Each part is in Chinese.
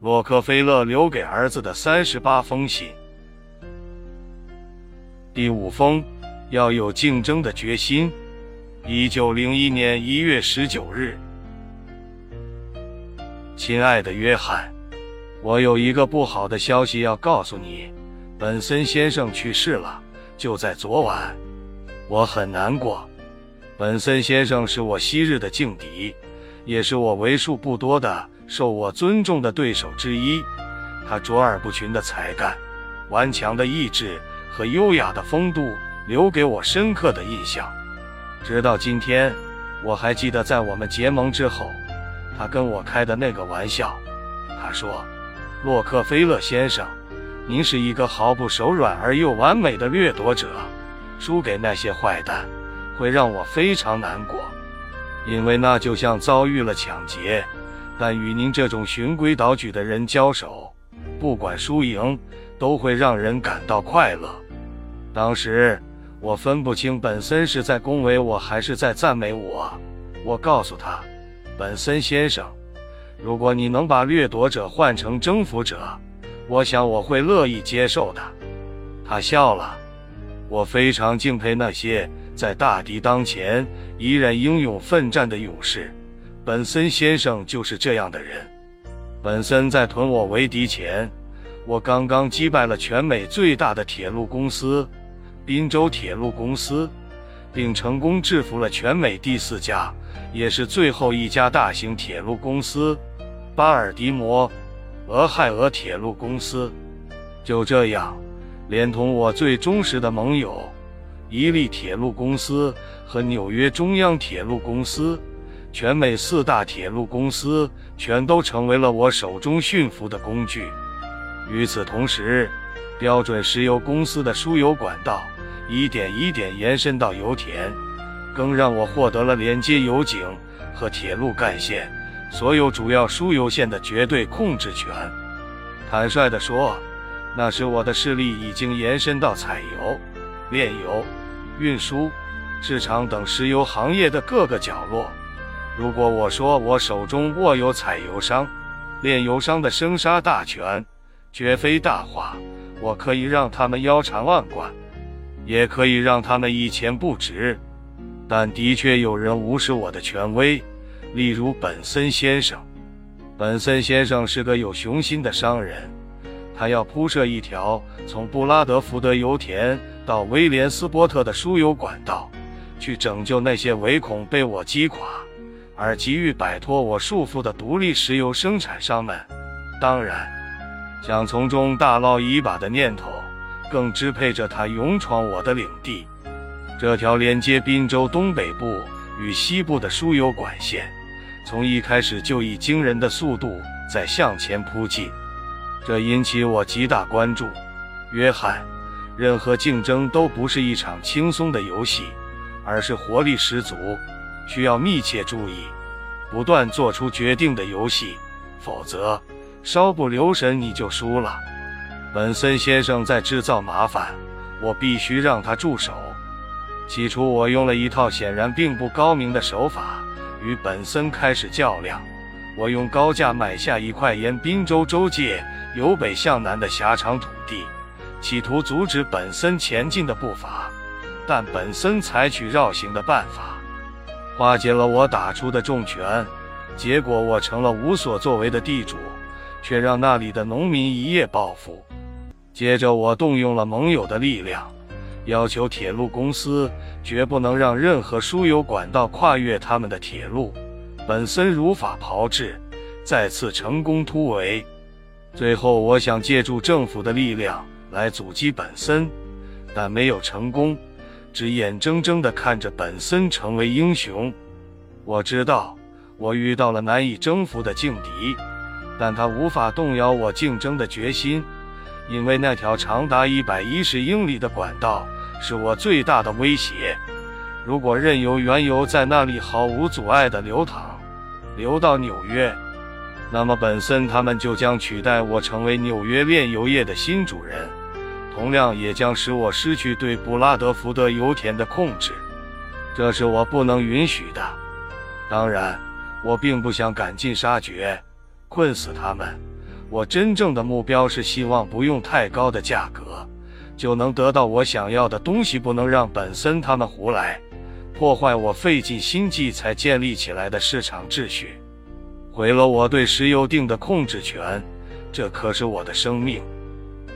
洛克菲勒留给儿子的三十八封信。第五封，要有竞争的决心。一九零一年一月十九日，亲爱的约翰，我有一个不好的消息要告诉你，本森先生去世了，就在昨晚。我很难过。本森先生是我昔日的劲敌，也是我为数不多的受我尊重的对手之一。他卓尔不群的才干、顽强的意志和优雅的风度，留给我深刻的印象。直到今天，我还记得在我们结盟之后，他跟我开的那个玩笑。他说：“洛克菲勒先生，您是一个毫不手软而又完美的掠夺者，输给那些坏蛋。”会让我非常难过，因为那就像遭遇了抢劫。但与您这种循规蹈矩的人交手，不管输赢，都会让人感到快乐。当时我分不清本森是在恭维我还是在赞美我。我告诉他：“本森先生，如果你能把掠夺者换成征服者，我想我会乐意接受的。”他笑了。我非常敬佩那些。在大敌当前依然英勇奋战的勇士，本森先生就是这样的人。本森在屯我为敌前，我刚刚击败了全美最大的铁路公司——宾州铁路公司，并成功制服了全美第四家，也是最后一家大型铁路公司——巴尔的摩俄亥俄铁路公司。就这样，连同我最忠实的盟友。伊利铁路公司和纽约中央铁路公司，全美四大铁路公司全都成为了我手中驯服的工具。与此同时，标准石油公司的输油管道一点一点延伸到油田，更让我获得了连接油井和铁路干线所有主要输油线的绝对控制权。坦率地说，那时我的势力已经延伸到采油、炼油。运输、市场等石油行业的各个角落。如果我说我手中握有采油商、炼油商的生杀大权，绝非大话。我可以让他们腰缠万贯，也可以让他们一钱不值。但的确有人无视我的权威，例如本森先生。本森先生是个有雄心的商人，他要铺设一条从布拉德福德油田。到威廉斯波特的输油管道，去拯救那些唯恐被我击垮而急于摆脱我束缚的独立石油生产商们。当然，想从中大捞一把的念头，更支配着他勇闯我的领地。这条连接滨州东北部与西部的输油管线，从一开始就以惊人的速度在向前扑进，这引起我极大关注。约翰。任何竞争都不是一场轻松的游戏，而是活力十足、需要密切注意、不断做出决定的游戏。否则，稍不留神你就输了。本森先生在制造麻烦，我必须让他住手。起初，我用了一套显然并不高明的手法与本森开始较量。我用高价买下一块沿宾州州界由北向南的狭长土地。企图阻止本森前进的步伐，但本森采取绕行的办法，化解了我打出的重拳。结果我成了无所作为的地主，却让那里的农民一夜暴富。接着我动用了盟友的力量，要求铁路公司绝不能让任何输油管道跨越他们的铁路。本森如法炮制，再次成功突围。最后，我想借助政府的力量。来阻击本森，但没有成功，只眼睁睁地看着本森成为英雄。我知道我遇到了难以征服的劲敌，但他无法动摇我竞争的决心，因为那条长达一百一十英里的管道是我最大的威胁。如果任由原油在那里毫无阻碍地流淌，流到纽约，那么本森他们就将取代我成为纽约炼油业的新主人。同样也将使我失去对布拉德福德油田的控制，这是我不能允许的。当然，我并不想赶尽杀绝，困死他们。我真正的目标是希望不用太高的价格就能得到我想要的东西，不能让本森他们胡来，破坏我费尽心计才建立起来的市场秩序，毁了我对石油锭的控制权。这可是我的生命。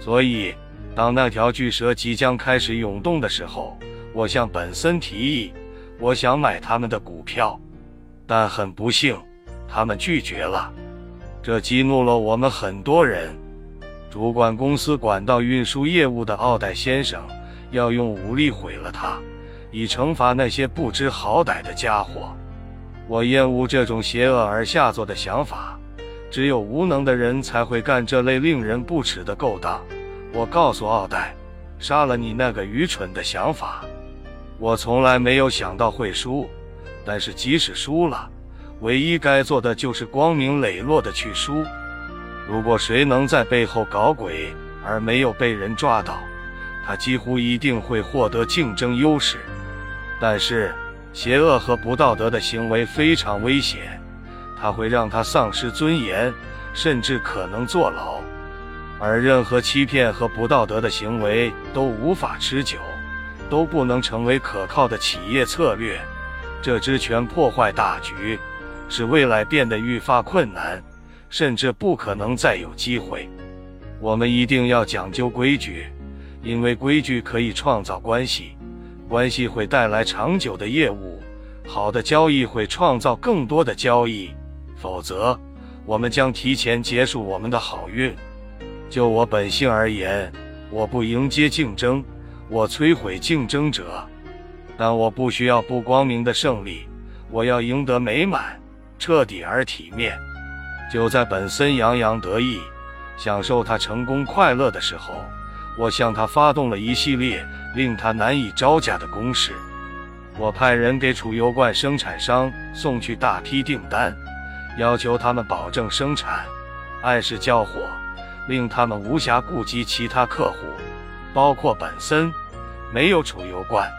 所以，当那条巨蛇即将开始涌动的时候，我向本森提议，我想买他们的股票，但很不幸，他们拒绝了。这激怒了我们很多人。主管公司管道运输业务的奥黛先生要用武力毁了它，以惩罚那些不知好歹的家伙。我厌恶这种邪恶而下作的想法。只有无能的人才会干这类令人不齿的勾当。我告诉奥黛，杀了你那个愚蠢的想法。我从来没有想到会输，但是即使输了。唯一该做的就是光明磊落的去输。如果谁能在背后搞鬼而没有被人抓到，他几乎一定会获得竞争优势。但是，邪恶和不道德的行为非常危险，它会让他丧失尊严，甚至可能坐牢。而任何欺骗和不道德的行为都无法持久，都不能成为可靠的企业策略。这只全破坏大局。使未来变得愈发困难，甚至不可能再有机会。我们一定要讲究规矩，因为规矩可以创造关系，关系会带来长久的业务，好的交易会创造更多的交易。否则，我们将提前结束我们的好运。就我本性而言，我不迎接竞争，我摧毁竞争者，但我不需要不光明的胜利，我要赢得美满。彻底而体面。就在本森洋洋得意、享受他成功快乐的时候，我向他发动了一系列令他难以招架的攻势。我派人给储油罐生产商送去大批订单，要求他们保证生产，按时交货，令他们无暇顾及其他客户，包括本森。没有储油罐，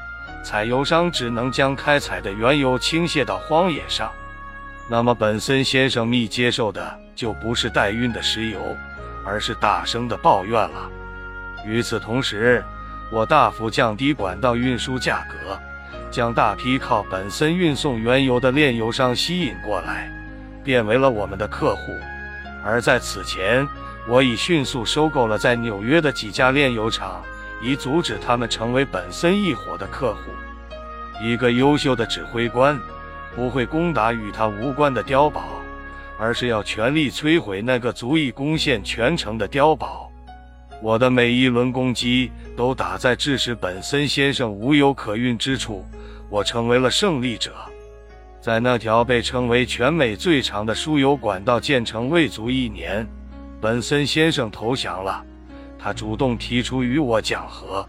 采油商只能将开采的原油倾泻到荒野上。那么，本森先生密接受的就不是代运的石油，而是大声的抱怨了。与此同时，我大幅降低管道运输价格，将大批靠本森运送原油的炼油商吸引过来，变为了我们的客户。而在此前，我已迅速收购了在纽约的几家炼油厂，以阻止他们成为本森一伙的客户。一个优秀的指挥官。不会攻打与他无关的碉堡，而是要全力摧毁那个足以攻陷全城的碉堡。我的每一轮攻击都打在致使本森先生无油可运之处，我成为了胜利者。在那条被称为全美最长的输油管道建成未足一年，本森先生投降了。他主动提出与我讲和。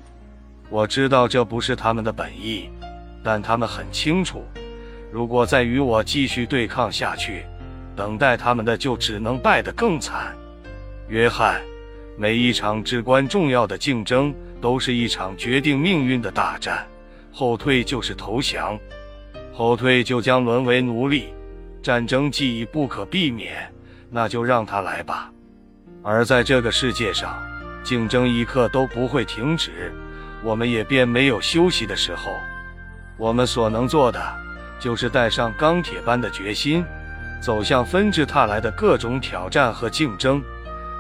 我知道这不是他们的本意，但他们很清楚。如果再与我继续对抗下去，等待他们的就只能败得更惨。约翰，每一场至关重要的竞争都是一场决定命运的大战，后退就是投降，后退就将沦为奴隶。战争既已不可避免，那就让它来吧。而在这个世界上，竞争一刻都不会停止，我们也便没有休息的时候。我们所能做的。就是带上钢铁般的决心，走向纷至沓来的各种挑战和竞争，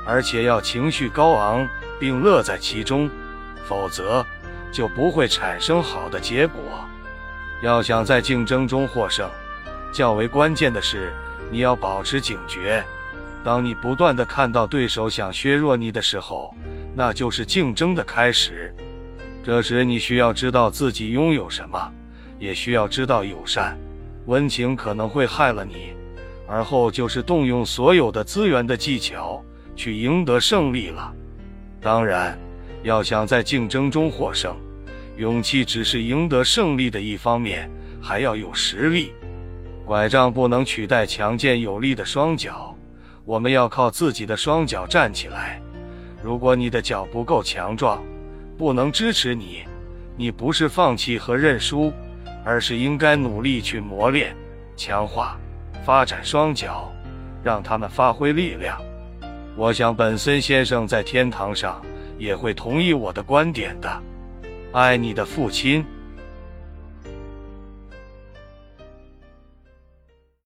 而且要情绪高昂并乐在其中，否则就不会产生好的结果。要想在竞争中获胜，较为关键的是你要保持警觉。当你不断的看到对手想削弱你的时候，那就是竞争的开始。这时你需要知道自己拥有什么。也需要知道友善、温情可能会害了你，而后就是动用所有的资源的技巧去赢得胜利了。当然，要想在竞争中获胜，勇气只是赢得胜利的一方面，还要有实力。拐杖不能取代强健有力的双脚，我们要靠自己的双脚站起来。如果你的脚不够强壮，不能支持你，你不是放弃和认输。而是应该努力去磨练、强化、发展双脚，让他们发挥力量。我想本森先生在天堂上也会同意我的观点的。爱你的父亲。